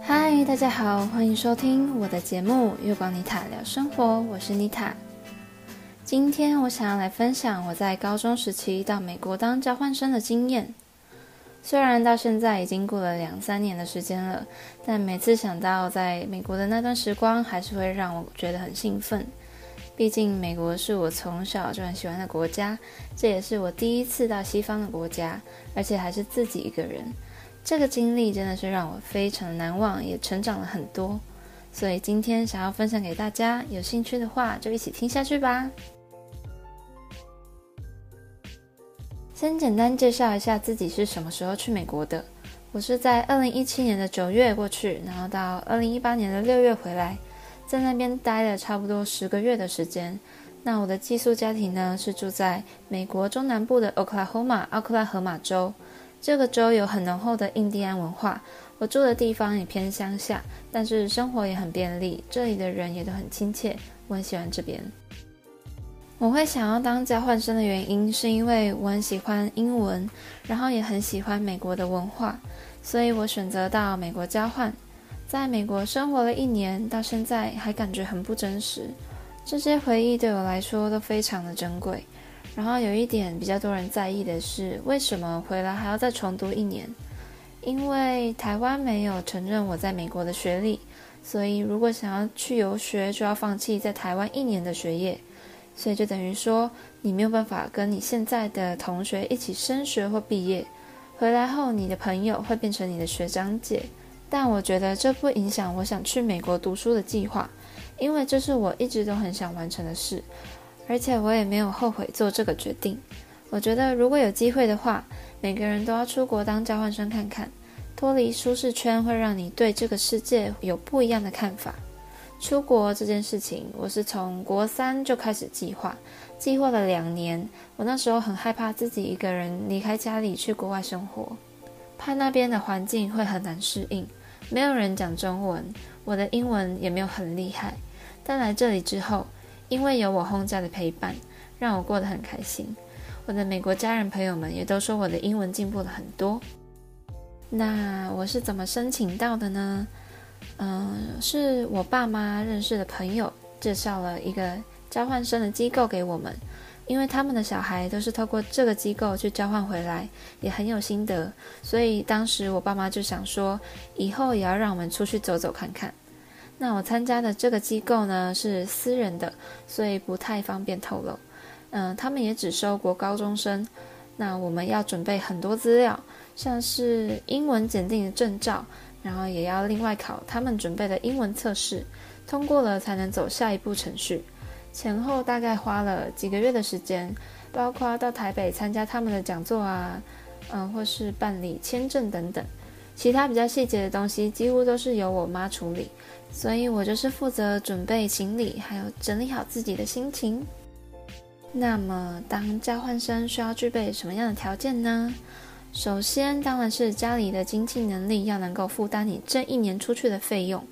嗨，大家好，欢迎收听我的节目《月光妮塔聊生活》，我是妮塔。今天我想要来分享我在高中时期到美国当交换生的经验。虽然到现在已经过了两三年的时间了，但每次想到在美国的那段时光，还是会让我觉得很兴奋。毕竟美国是我从小就很喜欢的国家，这也是我第一次到西方的国家，而且还是自己一个人。这个经历真的是让我非常难忘，也成长了很多。所以今天想要分享给大家，有兴趣的话就一起听下去吧。先简单介绍一下自己是什么时候去美国的。我是在二零一七年的九月过去，然后到二零一八年的六月回来，在那边待了差不多十个月的时间。那我的寄宿家庭呢，是住在美国中南部的 Oklahoma 奥克拉荷马州。这个州有很浓厚的印第安文化。我住的地方也偏乡下，但是生活也很便利，这里的人也都很亲切，我很喜欢这边。我会想要当交换生的原因，是因为我很喜欢英文，然后也很喜欢美国的文化，所以我选择到美国交换。在美国生活了一年，到现在还感觉很不真实。这些回忆对我来说都非常的珍贵。然后有一点比较多人在意的是，为什么回来还要再重读一年？因为台湾没有承认我在美国的学历，所以如果想要去游学，就要放弃在台湾一年的学业。所以就等于说，你没有办法跟你现在的同学一起升学或毕业。回来后，你的朋友会变成你的学长姐。但我觉得这不影响我想去美国读书的计划，因为这是我一直都很想完成的事，而且我也没有后悔做这个决定。我觉得如果有机会的话，每个人都要出国当交换生看看，脱离舒适圈会让你对这个世界有不一样的看法。出国这件事情，我是从国三就开始计划，计划了两年。我那时候很害怕自己一个人离开家里去国外生活，怕那边的环境会很难适应，没有人讲中文，我的英文也没有很厉害。但来这里之后，因为有我轰家的陪伴，让我过得很开心。我的美国家人朋友们也都说我的英文进步了很多。那我是怎么申请到的呢？嗯，是我爸妈认识的朋友介绍了一个交换生的机构给我们，因为他们的小孩都是透过这个机构去交换回来，也很有心得，所以当时我爸妈就想说，以后也要让我们出去走走看看。那我参加的这个机构呢，是私人的，所以不太方便透露。嗯，他们也只收国高中生，那我们要准备很多资料，像是英文检定的证照。然后也要另外考他们准备的英文测试，通过了才能走下一步程序。前后大概花了几个月的时间，包括到台北参加他们的讲座啊，嗯，或是办理签证等等。其他比较细节的东西几乎都是由我妈处理，所以我就是负责准备行李，还有整理好自己的心情。那么当交换生需要具备什么样的条件呢？首先，当然是家里的经济能力要能够负担你这一年出去的费用，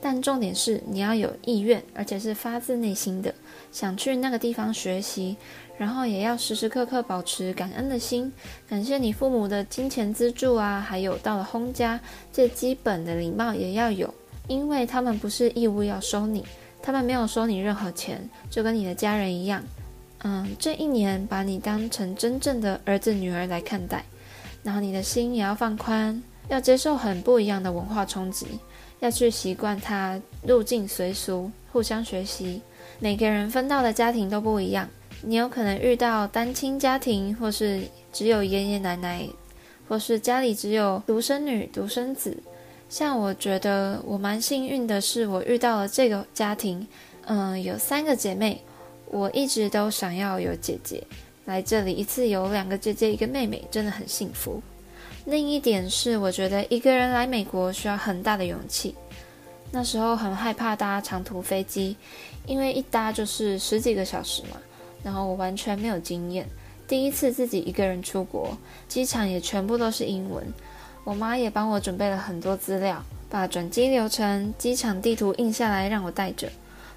但重点是你要有意愿，而且是发自内心的想去那个地方学习，然后也要时时刻刻保持感恩的心，感谢你父母的金钱资助啊，还有到了轰家，最基本的礼貌也要有，因为他们不是义务要收你，他们没有收你任何钱，就跟你的家人一样，嗯，这一年把你当成真正的儿子女儿来看待。然后你的心也要放宽，要接受很不一样的文化冲击，要去习惯它，入境随俗，互相学习。每个人分到的家庭都不一样，你有可能遇到单亲家庭，或是只有爷爷奶奶，或是家里只有独生女、独生子。像我觉得我蛮幸运的是，我遇到了这个家庭，嗯，有三个姐妹，我一直都想要有姐姐。来这里一次有两个姐姐一个妹妹，真的很幸福。另一点是，我觉得一个人来美国需要很大的勇气。那时候很害怕搭长途飞机，因为一搭就是十几个小时嘛。然后我完全没有经验，第一次自己一个人出国，机场也全部都是英文。我妈也帮我准备了很多资料，把转机流程、机场地图印下来让我带着。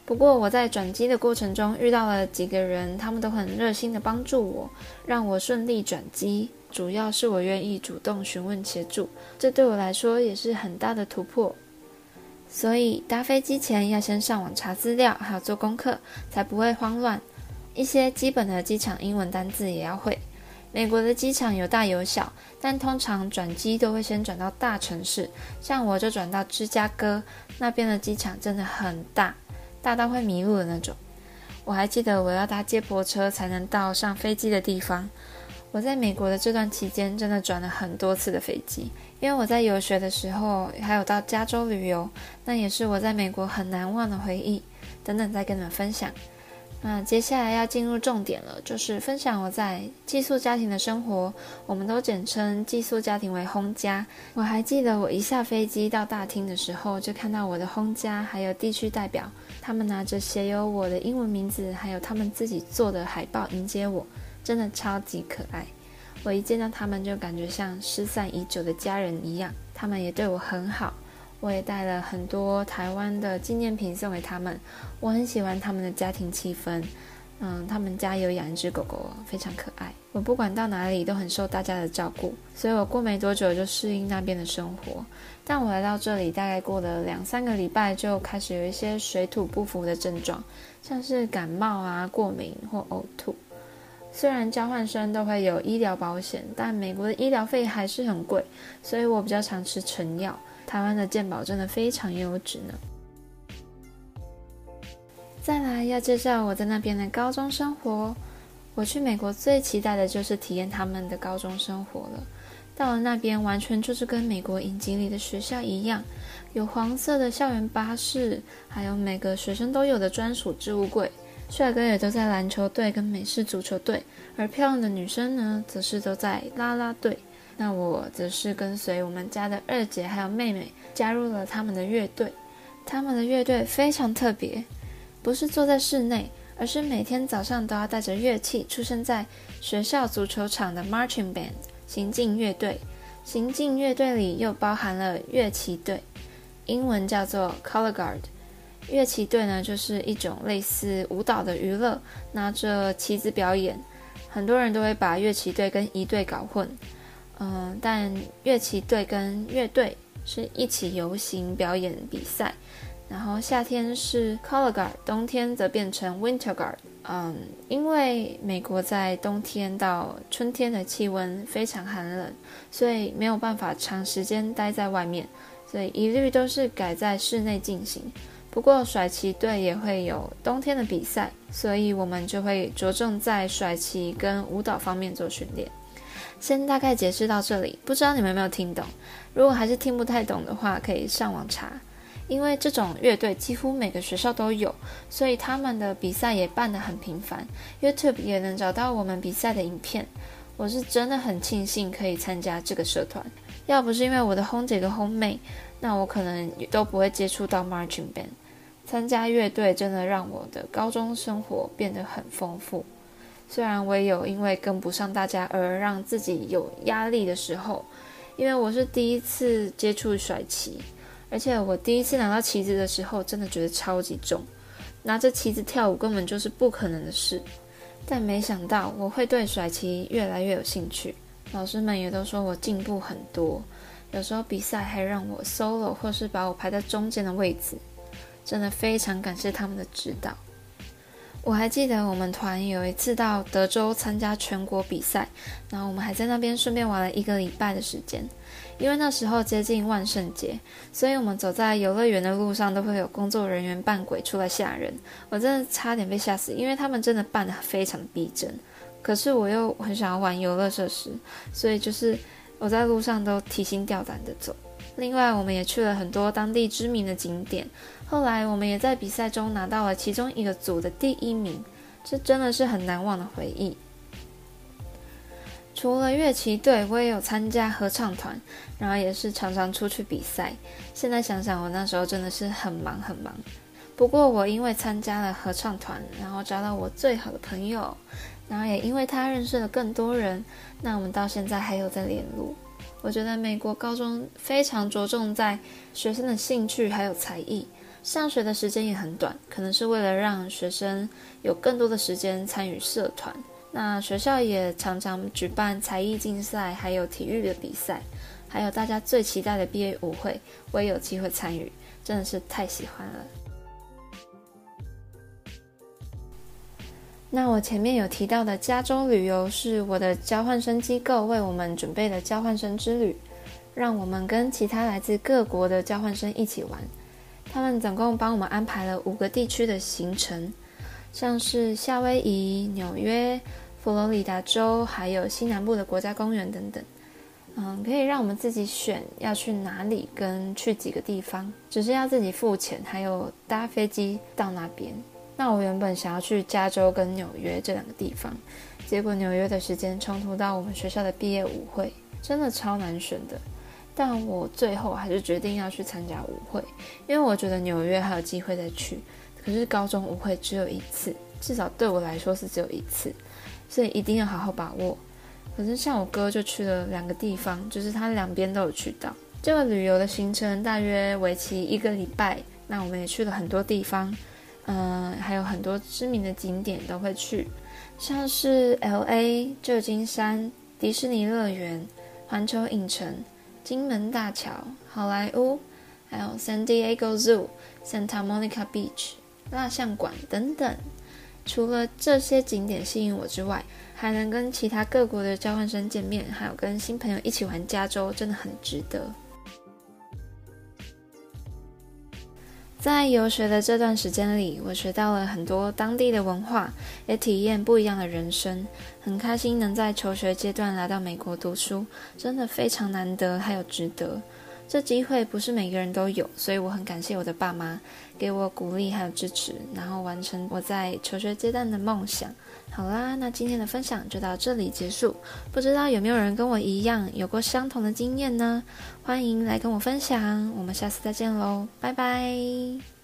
不过我在转机的过程中遇到了几个人，他们都很热心的帮助我，让我顺利转机。主要是我愿意主动询问协助，这对我来说也是很大的突破。所以搭飞机前要先上网查资料，还有做功课，才不会慌乱。一些基本的机场英文单字也要会。美国的机场有大有小，但通常转机都会先转到大城市，像我就转到芝加哥，那边的机场真的很大，大到会迷路的那种。我还记得我要搭接驳车才能到上飞机的地方。我在美国的这段期间，真的转了很多次的飞机，因为我在游学的时候，还有到加州旅游，那也是我在美国很难忘的回忆。等等，再跟你们分享。那接下来要进入重点了，就是分享我在寄宿家庭的生活。我们都简称寄宿家庭为 home 家。我还记得我一下飞机到大厅的时候，就看到我的 home 家还有地区代表，他们拿着写有我的英文名字，还有他们自己做的海报迎接我。真的超级可爱，我一见到他们就感觉像失散已久的家人一样。他们也对我很好，我也带了很多台湾的纪念品送给他们。我很喜欢他们的家庭气氛，嗯，他们家有养一只狗狗，非常可爱。我不管到哪里都很受大家的照顾，所以我过没多久就适应那边的生活。但我来到这里大概过了两三个礼拜，就开始有一些水土不服的症状，像是感冒啊、过敏或呕吐。虽然交换生都会有医疗保险，但美国的医疗费还是很贵，所以我比较常吃成药。台湾的健保真的非常优质呢。再来要介绍我在那边的高中生活。我去美国最期待的就是体验他们的高中生活了。到了那边，完全就是跟美国影集里的学校一样，有黄色的校园巴士，还有每个学生都有的专属置物柜。帅哥也都在篮球队跟美式足球队，而漂亮的女生呢，则是都在啦啦队。那我则是跟随我们家的二姐还有妹妹，加入了他们的乐队。他们的乐队非常特别，不是坐在室内，而是每天早上都要带着乐器出现在学校足球场的 marching band 行进乐队。行进乐队里又包含了乐器队，英文叫做 color guard。乐器队呢，就是一种类似舞蹈的娱乐，拿着旗子表演。很多人都会把乐器队跟仪队搞混，嗯、但乐器队跟乐队是一起游行表演比赛。然后夏天是 Color Guard，冬天则变成 Winter Guard。嗯，因为美国在冬天到春天的气温非常寒冷，所以没有办法长时间待在外面，所以一律都是改在室内进行。不过甩旗队也会有冬天的比赛，所以我们就会着重在甩旗跟舞蹈方面做训练。先大概解释到这里，不知道你们有没有听懂？如果还是听不太懂的话，可以上网查。因为这种乐队几乎每个学校都有，所以他们的比赛也办得很频繁。YouTube 也能找到我们比赛的影片。我是真的很庆幸可以参加这个社团，要不是因为我的轰姐跟 home 妹，那我可能都不会接触到 Marching Band。参加乐队真的让我的高中生活变得很丰富，虽然我也有因为跟不上大家而让自己有压力的时候，因为我是第一次接触甩旗，而且我第一次拿到旗子的时候，真的觉得超级重，拿着旗子跳舞根本就是不可能的事。但没想到我会对甩旗越来越有兴趣，老师们也都说我进步很多，有时候比赛还让我 solo 或是把我排在中间的位置。真的非常感谢他们的指导。我还记得我们团有一次到德州参加全国比赛，然后我们还在那边顺便玩了一个礼拜的时间。因为那时候接近万圣节，所以我们走在游乐园的路上都会有工作人员扮鬼出来吓人。我真的差点被吓死，因为他们真的扮得非常逼真。可是我又很想要玩游乐设施，所以就是我在路上都提心吊胆的走。另外，我们也去了很多当地知名的景点。后来，我们也在比赛中拿到了其中一个组的第一名，这真的是很难忘的回忆。除了乐器队，我也有参加合唱团，然后也是常常出去比赛。现在想想，我那时候真的是很忙很忙。不过，我因为参加了合唱团，然后找到我最好的朋友，然后也因为他认识了更多人，那我们到现在还有在联络。我觉得美国高中非常着重在学生的兴趣还有才艺，上学的时间也很短，可能是为了让学生有更多的时间参与社团。那学校也常常举办才艺竞赛，还有体育的比赛，还有大家最期待的毕业舞会，我也有机会参与，真的是太喜欢了。那我前面有提到的加州旅游，是我的交换生机构为我们准备的交换生之旅，让我们跟其他来自各国的交换生一起玩。他们总共帮我们安排了五个地区的行程，像是夏威夷、纽约、佛罗里达州，还有西南部的国家公园等等。嗯，可以让我们自己选要去哪里跟去几个地方，只是要自己付钱，还有搭飞机到那边。那我原本想要去加州跟纽约这两个地方，结果纽约的时间冲突到我们学校的毕业舞会，真的超难选的。但我最后还是决定要去参加舞会，因为我觉得纽约还有机会再去。可是高中舞会只有一次，至少对我来说是只有一次，所以一定要好好把握。可是像我哥就去了两个地方，就是他两边都有去到。这个旅游的行程大约为期一个礼拜，那我们也去了很多地方。嗯，还有很多知名的景点都会去，像是 LA、旧金山、迪士尼乐园、环球影城、金门大桥、好莱坞，还有 San Diego Zoo、Santa Monica Beach、蜡像馆等等。除了这些景点吸引我之外，还能跟其他各国的交换生见面，还有跟新朋友一起玩加州，真的很值得。在游学的这段时间里，我学到了很多当地的文化，也体验不一样的人生。很开心能在求学阶段来到美国读书，真的非常难得，还有值得。这机会不是每个人都有，所以我很感谢我的爸妈给我鼓励还有支持，然后完成我在求学阶段的梦想。好啦，那今天的分享就到这里结束。不知道有没有人跟我一样有过相同的经验呢？欢迎来跟我分享。我们下次再见喽，拜拜。